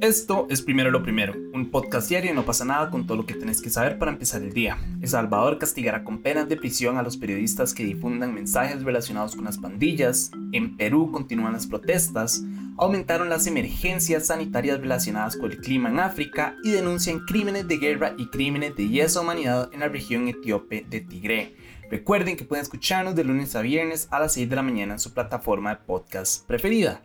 Esto es Primero lo Primero, un podcast diario y no pasa nada con todo lo que tenés que saber para empezar el día. El Salvador castigará con penas de prisión a los periodistas que difundan mensajes relacionados con las pandillas. En Perú continúan las protestas. Aumentaron las emergencias sanitarias relacionadas con el clima en África y denuncian crímenes de guerra y crímenes de lesa humanidad en la región etíope de Tigre. Recuerden que pueden escucharnos de lunes a viernes a las 6 de la mañana en su plataforma de podcast preferida.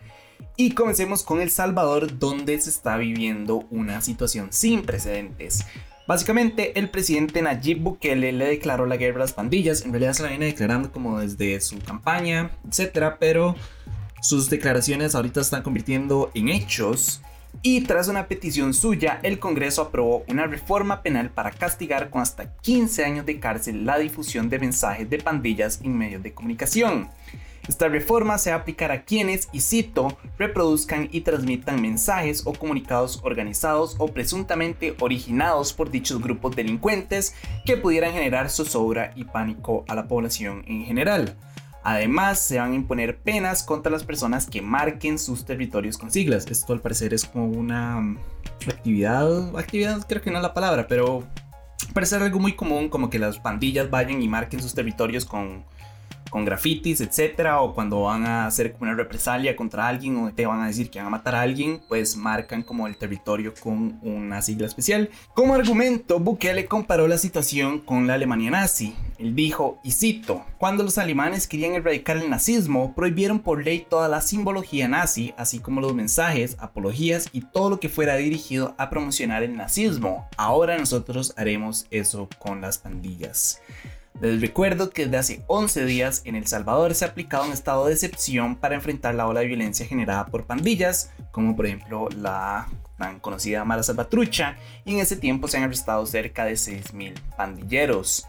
Y comencemos con El Salvador, donde se está viviendo una situación sin precedentes. Básicamente, el presidente Nayib Bukele le declaró la guerra a las pandillas. En realidad se la viene declarando como desde su campaña, etc. Pero sus declaraciones ahorita están convirtiendo en hechos. Y tras una petición suya, el Congreso aprobó una reforma penal para castigar con hasta 15 años de cárcel la difusión de mensajes de pandillas en medios de comunicación. Esta reforma se aplicará a quienes, y cito, reproduzcan y transmitan mensajes o comunicados organizados o presuntamente originados por dichos grupos delincuentes que pudieran generar zozobra y pánico a la población en general. Además, se van a imponer penas contra las personas que marquen sus territorios con siglas. Esto al parecer es como una mm, actividad, actividad creo que no es la palabra, pero parece algo muy común como que las pandillas vayan y marquen sus territorios con con grafitis, etcétera, o cuando van a hacer una represalia contra alguien o te van a decir que van a matar a alguien, pues marcan como el territorio con una sigla especial. Como argumento, Bukele comparó la situación con la Alemania nazi. Él dijo, y cito, cuando los alemanes querían erradicar el nazismo, prohibieron por ley toda la simbología nazi, así como los mensajes, apologías y todo lo que fuera dirigido a promocionar el nazismo. Ahora nosotros haremos eso con las pandillas. Les recuerdo que desde hace 11 días en El Salvador se ha aplicado un estado de excepción para enfrentar la ola de violencia generada por pandillas, como por ejemplo la tan conocida Mara Salvatrucha, y en ese tiempo se han arrestado cerca de 6.000 pandilleros.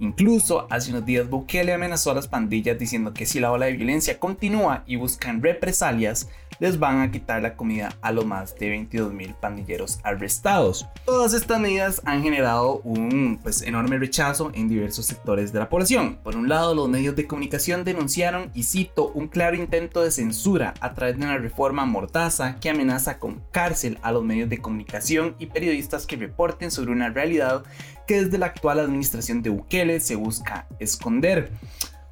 Incluso hace unos días Bukele amenazó a las pandillas diciendo que si la ola de violencia continúa y buscan represalias, les van a quitar la comida a los más de 22 mil pandilleros arrestados. Todas estas medidas han generado un pues, enorme rechazo en diversos sectores de la población. Por un lado, los medios de comunicación denunciaron, y cito, un claro intento de censura a través de una reforma mordaza que amenaza con cárcel a los medios de comunicación y periodistas que reporten sobre una realidad que desde la actual administración de Bukele se busca esconder.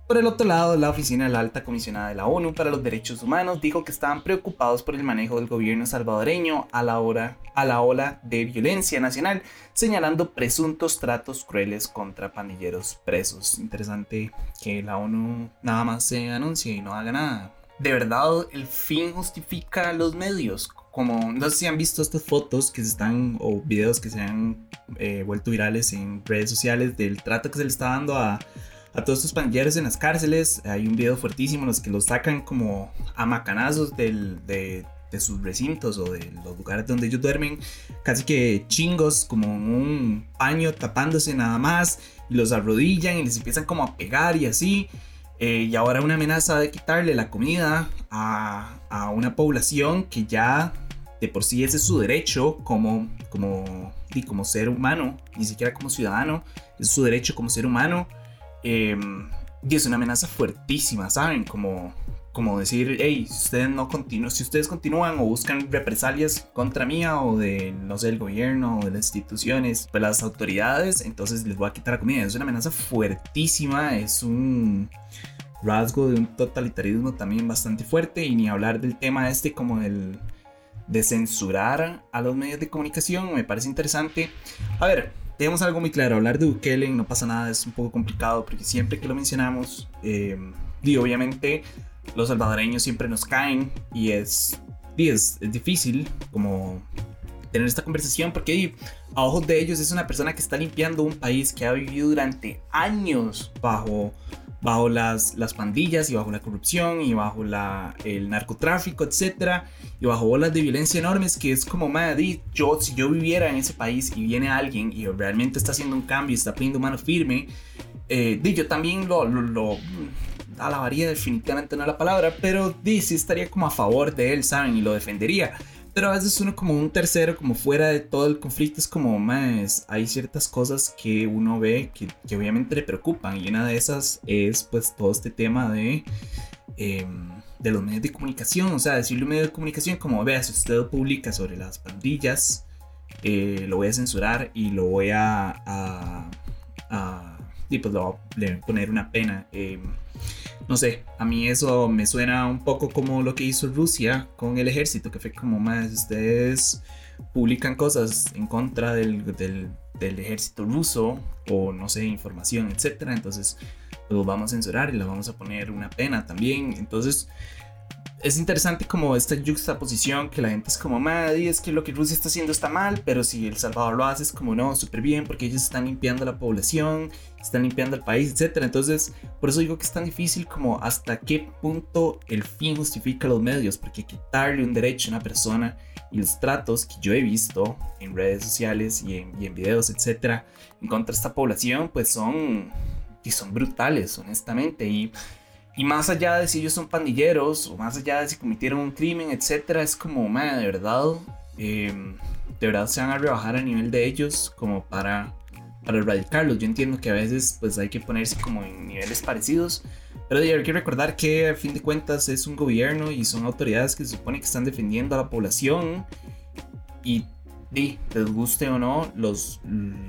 Por el otro lado, la oficina de la alta comisionada de la ONU para los Derechos Humanos dijo que estaban preocupados por el manejo del gobierno salvadoreño a la, hora, a la ola de violencia nacional, señalando presuntos tratos crueles contra pandilleros presos. Interesante que la ONU nada más se anuncie y no haga nada. De verdad, el fin justifica los medios. Como no sé si han visto estas fotos que se están o videos que se han eh, vuelto virales en redes sociales del trato que se le está dando a a todos estos pandilleros en las cárceles. Hay un video fuertísimo en los que los sacan como a macanazos del, de, de, sus recintos o de los lugares donde ellos duermen, casi que chingos, como un paño tapándose nada más, y los arrodillan y les empiezan como a pegar y así. Eh, y ahora una amenaza de quitarle la comida a, a, una población que ya de por sí ese es su derecho como, como, como ser humano, ni siquiera como ciudadano, es su derecho como ser humano. Em, y es una amenaza fuertísima, ¿saben? Como, como decir, hey, si ustedes no continúan, si ustedes continúan o buscan represalias contra mía o de, no sé, el gobierno o de las instituciones, pues las autoridades, entonces les voy a quitar la comida. Es una amenaza fuertísima, es un rasgo de un totalitarismo también bastante fuerte y ni hablar del tema este como el de censurar a los medios de comunicación, me parece interesante. A ver, tenemos algo muy claro, hablar de Bukele no pasa nada, es un poco complicado porque siempre que lo mencionamos, eh, y obviamente los salvadoreños siempre nos caen y es, es, difícil como tener esta conversación porque a ojos de ellos es una persona que está limpiando un país que ha vivido durante años bajo bajo las, las pandillas y bajo la corrupción y bajo la, el narcotráfico, etcétera, y bajo olas de violencia enormes que es como, madre, yo si yo viviera en ese país y viene alguien y realmente está haciendo un cambio y está poniendo mano firme, eh, yo también lo, alabaría definitivamente no la palabra, pero sí estaría como a favor de él, ¿saben? Y lo defendería. Pero a veces uno como un tercero, como fuera de todo el conflicto, es como, más, hay ciertas cosas que uno ve que, que, obviamente le preocupan. Y una de esas es pues todo este tema de, eh, de los medios de comunicación, o sea, decirle a un medio de comunicación como, vea, si usted publica sobre las pandillas, eh, lo voy a censurar y lo voy a, y pues lo voy a poner una pena. Eh, no sé, a mí eso me suena un poco como lo que hizo Rusia con el ejército, que fue como más, ustedes publican cosas en contra del, del, ejército ruso o no sé, información, etcétera, entonces lo vamos a censurar y le vamos a poner una pena también. Entonces, es interesante como esta juxtaposición que la gente es como, madre, es que lo que Rusia está haciendo está mal, pero si El Salvador lo hace es como, no, súper bien, porque ellos están limpiando la población, están limpiando el país, etc. Entonces, por eso digo que es tan difícil como hasta qué punto el fin justifica los medios, porque quitarle un derecho a una persona y los tratos que yo he visto en redes sociales y en, y en videos, etc., en contra de esta población, pues son, y son brutales, honestamente, y y más allá de si ellos son pandilleros o más allá de si cometieron un crimen, etcétera, es como, man, de verdad, em, de verdad se van a rebajar a nivel de ellos como para, para erradicarlos. Yo entiendo que a veces pues hay que ponerse como en niveles parecidos, pero hay que recordar que a fin de cuentas es un gobierno y son autoridades que se supone que están defendiendo a la población y Sí, les guste o no, los,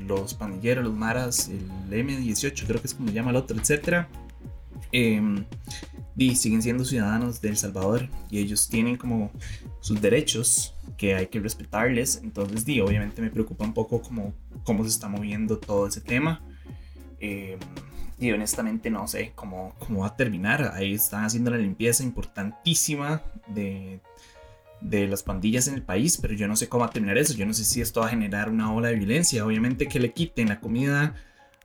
los pandilleros, los maras, el M18, creo que es como se llama el otro, etcétera, eh, y siguen siendo ciudadanos de El Salvador y ellos tienen como sus derechos que hay que respetarles. Entonces, di, obviamente me preocupa un poco como cómo se está moviendo todo ese tema. Eh, y honestamente no sé cómo, cómo va a terminar. Ahí están haciendo la limpieza importantísima de, de las pandillas en el país, pero yo no sé cómo va a terminar eso. Yo no sé si esto va a generar una ola de violencia. Obviamente que le quiten la comida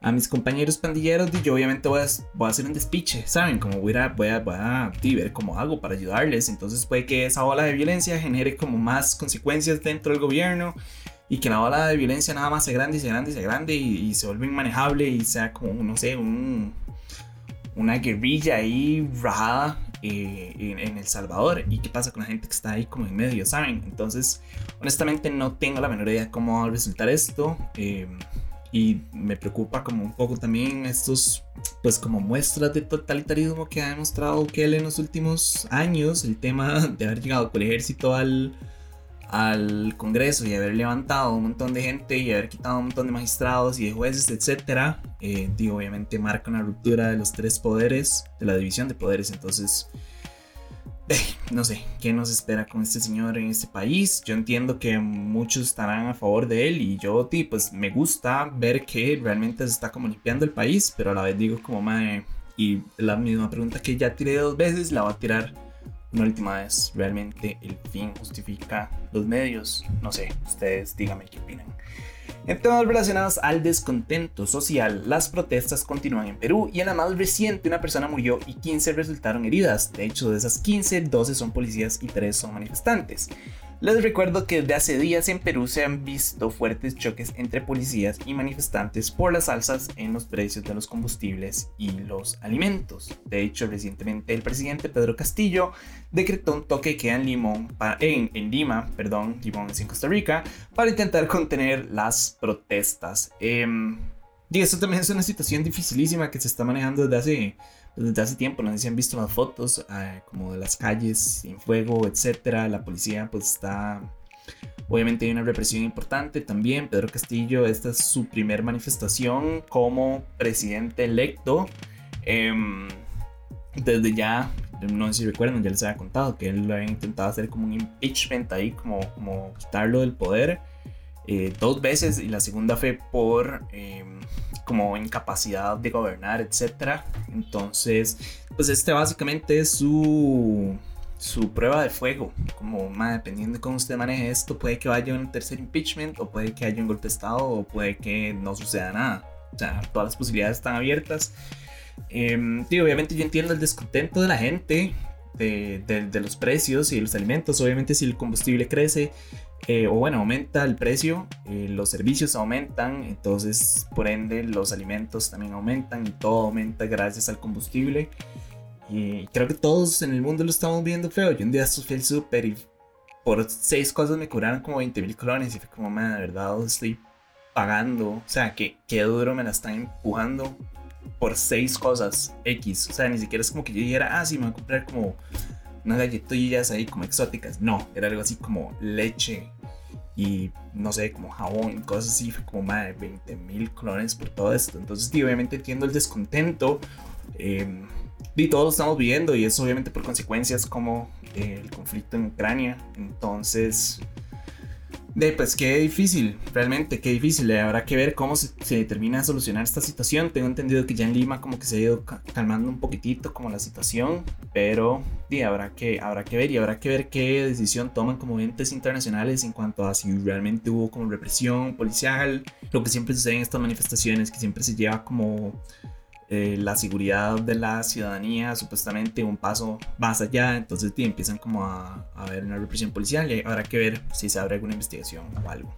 a mis compañeros pandilleros, y yo obviamente voy a, voy a, hacer un despiche, ¿saben? Como voy a, voy a, voy a ver cómo hago para ayudarles. Entonces puede que esa ola de violencia genere como más consecuencias dentro del gobierno y que la ola de violencia nada más se grande y se grande y se grande y, se vuelve inmanejable y sea como, no sé, un, una guerrilla ahí rajada eh, en, El Salvador. ¿Y qué pasa con la gente que está ahí como en medio, ¿saben? Entonces, honestamente no tengo la menor idea de cómo va a resultar esto. Eh, y me preocupa como un poco también estos, pues como muestras de totalitarismo que ha demostrado él en los últimos años, el tema de haber llegado con el ejército al, al Congreso y haber levantado un montón de gente y haber quitado un montón de magistrados y de jueces, etc. Eh, digo, obviamente marca una ruptura de los tres poderes, de la división de poderes, entonces no sé, ¿qué nos espera con este señor en este país? Yo entiendo que muchos estarán a favor de él y yo, pues me gusta ver que realmente se está como limpiando el país, pero a la vez digo como, madre, y la misma pregunta que ya tiré dos veces, la voy a tirar una última vez. ¿Realmente el fin justifica los medios? No sé, ustedes díganme qué opinan. En temas relacionados al descontento social, las protestas continúan en Perú y en la más reciente una persona murió y 15 resultaron heridas. De hecho, de esas 15, 12 son policías y 3 son manifestantes. Les recuerdo que desde hace días en Perú se han visto fuertes choques entre policías y manifestantes por las alzas en los precios de los combustibles y los alimentos. De hecho, recientemente el presidente Pedro Castillo decretó un toque que en, Limón, en, Lima, perdón, Limón es en Costa Rica, para intentar contener las protestas. Eh, y eso también es una situación dificilísima que se está manejando desde hace desde hace tiempo, no sé si han visto las fotos ah, como de las calles en fuego, etcétera. La policía pues está Obviamente hay una represión importante también. Pedro Castillo, esta es su primer manifestación como presidente electo. Em, desde ya, no sé si recuerdan, ya les había contado que él lo había intentado hacer como un impeachment ahí, como quitarlo del poder eh, dos veces y la segunda fue por em, como incapacidad de gobernar, etc. Entonces, pues este básicamente es su, su prueba de fuego. Como más dependiendo de cómo usted maneje esto, puede que vaya un tercer impeachment, o puede que haya un golpe de Estado, o puede que no suceda nada. O sea, todas las posibilidades están abiertas. Eh, obviamente yo entiendo el descontento de la gente, de, de, los precios y de los alimentos. Obviamente si el combustible crece, eh, o bueno, aumenta el precio, eh, los servicios aumentan, entonces por ende los alimentos también aumentan y todo aumenta gracias al combustible. Y creo que todos en el mundo lo estamos viendo feo. Yo un día fui al super y por seis cosas me cobraron como 20 mil colones y fue como, man, de verdad estoy pagando. O sea, que qué duro me la están empujando por seis cosas X. O sea, ni siquiera es como que yo dijera, ah, sí, me voy a comprar como unas galletillas ahí como exóticas. No, era algo así como leche y no sé, como jabón y cosas así. Fue como más de 20 mil clones por todo esto. Entonces, obviamente entiendo el descontento. Eh, y todos lo estamos viendo y es obviamente por consecuencias como el conflicto en Ucrania. Entonces, de, pues qué difícil, realmente qué difícil. Habrá que ver cómo se, se, termina de solucionar esta situación. Tengo entendido que ya en Lima como que se ha ido calmando un poquitito como la situación, pero sí, habrá, que, habrá que ver y habrá que ver qué decisión toman como entes internacionales en cuanto a si realmente hubo como represión policial, lo que siempre sucede en estas manifestaciones, que siempre se lleva como eh, la seguridad de la ciudadanía supuestamente un paso más allá, entonces empiezan como a, a ver una represión policial y habrá que ver si se abre alguna investigación o algo.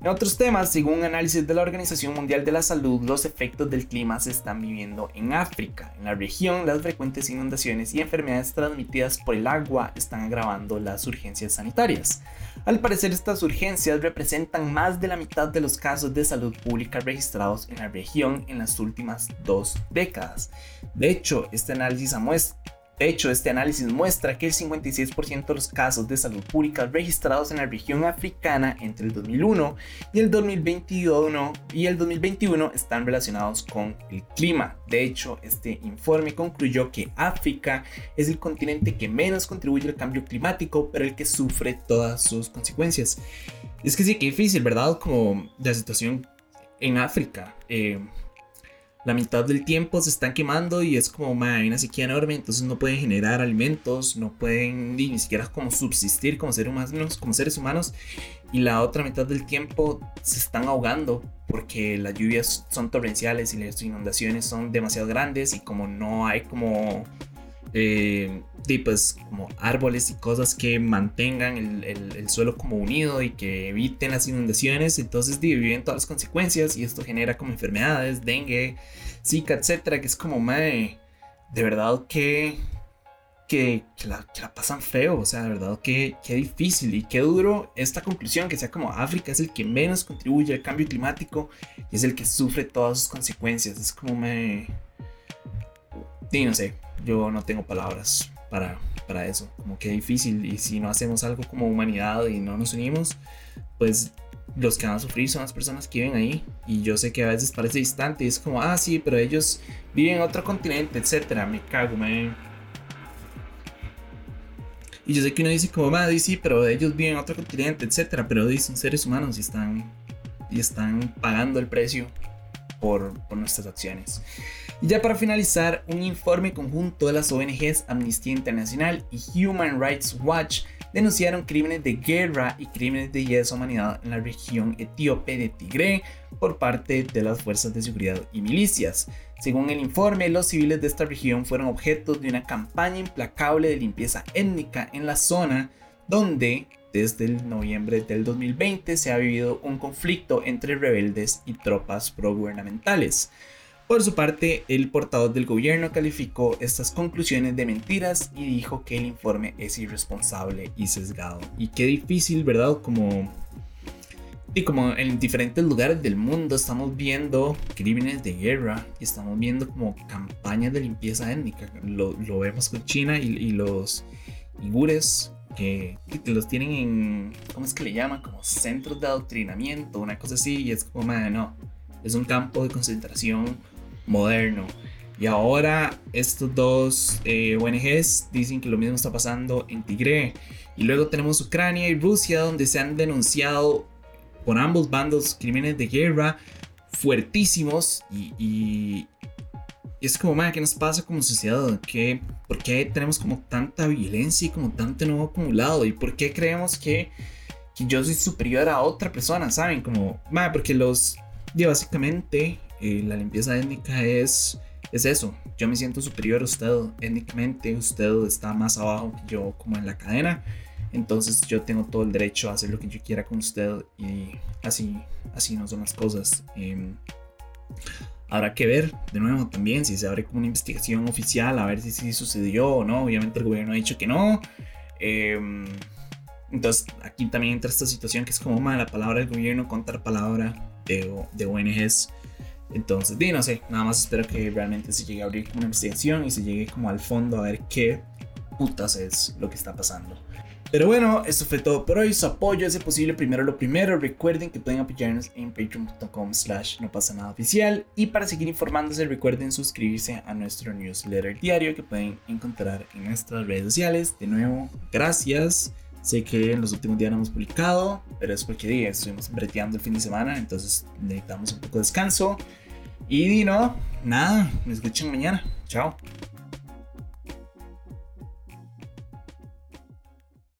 En otros temas, según un análisis de la Organización Mundial de la Salud, los efectos del clima se están viviendo en África. En la región, las frecuentes inundaciones y enfermedades transmitidas por el agua están agravando las urgencias sanitarias. Al parecer, estas urgencias representan más de la mitad de los casos de salud pública registrados en la región en las últimas dos décadas. De hecho, este análisis muestra de hecho, este análisis muestra que el 56% de los casos de salud pública registrados en la región africana entre el 2001 y el 2021, y el 2021 están relacionados con el clima. De hecho, este informe concluyó que África es el continente que menos contribuye al cambio climático, pero el que sufre todas sus consecuencias. Es que sí, que difícil, ¿verdad? Como la situación en África. Eh, la mitad del tiempo se están quemando y es como hay una sequía enorme, entonces no pueden generar alimentos, no pueden ni, siquiera como subsistir como seres humanos, como seres humanos y la otra mitad del tiempo se están ahogando porque las lluvias son torrenciales y las inundaciones son demasiado grandes y como no hay como eh, pues como árboles y cosas que mantengan el, suelo como unido y que eviten las inundaciones, entonces viven todas las consecuencias y esto genera como enfermedades, dengue, zika, etcétera, que es como, mae, de verdad que, que, la, pasan feo, o sea, de verdad que, que difícil y qué duro esta conclusión, que sea como África es el que menos contribuye al cambio climático y es el que sufre todas sus consecuencias, es como, me... Sí, no sé, yo no tengo palabras para, para eso. Como que difícil. Y si no hacemos algo como humanidad y no nos unimos, pues los que van a sufrir son las personas que viven ahí. Y yo sé que a veces parece distante y es como, ah, sí, pero ellos viven en otro continente, etcétera. Me cago, man. Y yo sé que uno dice como, ah, sí, pero ellos viven en otro continente, etcétera. Pero son seres humanos y están, y están pagando el precio por, por nuestras acciones. Y ya para finalizar, un informe conjunto de las ONGs Amnistía Internacional y Human Rights Watch denunciaron crímenes de guerra y crímenes de lesa humanidad en la región etíope de Tigre por parte de las fuerzas de seguridad y milicias. Según el informe, los civiles de esta región fueron objetos de una campaña implacable de limpieza étnica en la zona donde desde el noviembre del 2020 se ha vivido un conflicto entre rebeldes y tropas progubernamentales. Por su parte, el portavoz del gobierno calificó estas conclusiones de mentiras y dijo que el informe es irresponsable y sesgado. Y qué difícil, ¿verdad? Como y como en diferentes lugares del mundo estamos viendo crímenes de guerra y estamos viendo como campañas de limpieza étnica. Lo, vemos con China y, los igures que, que, los tienen en, ¿cómo es que le llaman? Como centros de adoctrinamiento, una cosa así. Y es como, man, no, es un campo de concentración moderno. Y ahora estos dos eh, ONGs dicen que lo mismo está pasando en Tigre. Y luego tenemos Ucrania y Rusia donde se han denunciado por ambos bandos crímenes de guerra fuertísimos. Y, es como, madre, ¿qué nos pasa como sociedad? ¿Qué, ¿Por qué tenemos como tanta violencia y como tanto nuevo acumulado? ¿Y por qué creemos que, yo soy superior a otra persona? ¿Saben? Como, madre, porque los... Y básicamente la limpieza étnica es, es eso. Yo me siento superior a usted étnicamente, usted está más abajo que yo como en la cadena. Entonces yo tengo todo el derecho a hacer lo que yo quiera con usted y así, así no son las cosas. Em, habrá que ver de nuevo también si se abre como una investigación oficial a ver si sí sucedió o no. Obviamente el gobierno ha dicho que no. Em, entonces aquí también entra esta situación que es como la palabra del gobierno contra la palabra de, de ONGs. Entonces, di, no sé, nada más espero que realmente se llegue a abrir una investigación y se llegue como al fondo a ver qué putas es lo que está pasando. Pero bueno, esto fue todo por hoy. Su apoyo es posible primero lo primero. Recuerden que pueden apoyarnos en patreon.com slash no pasa nada oficial. Y para seguir informándose, recuerden suscribirse a nuestro newsletter diario que pueden encontrar en nuestras redes sociales. De nuevo, gracias. Sé que en los últimos días no hemos publicado, pero es porque día estuvimos breteando el fin de semana, entonces necesitamos un poco de descanso. Y no, nada, me escuchan mañana. Chao.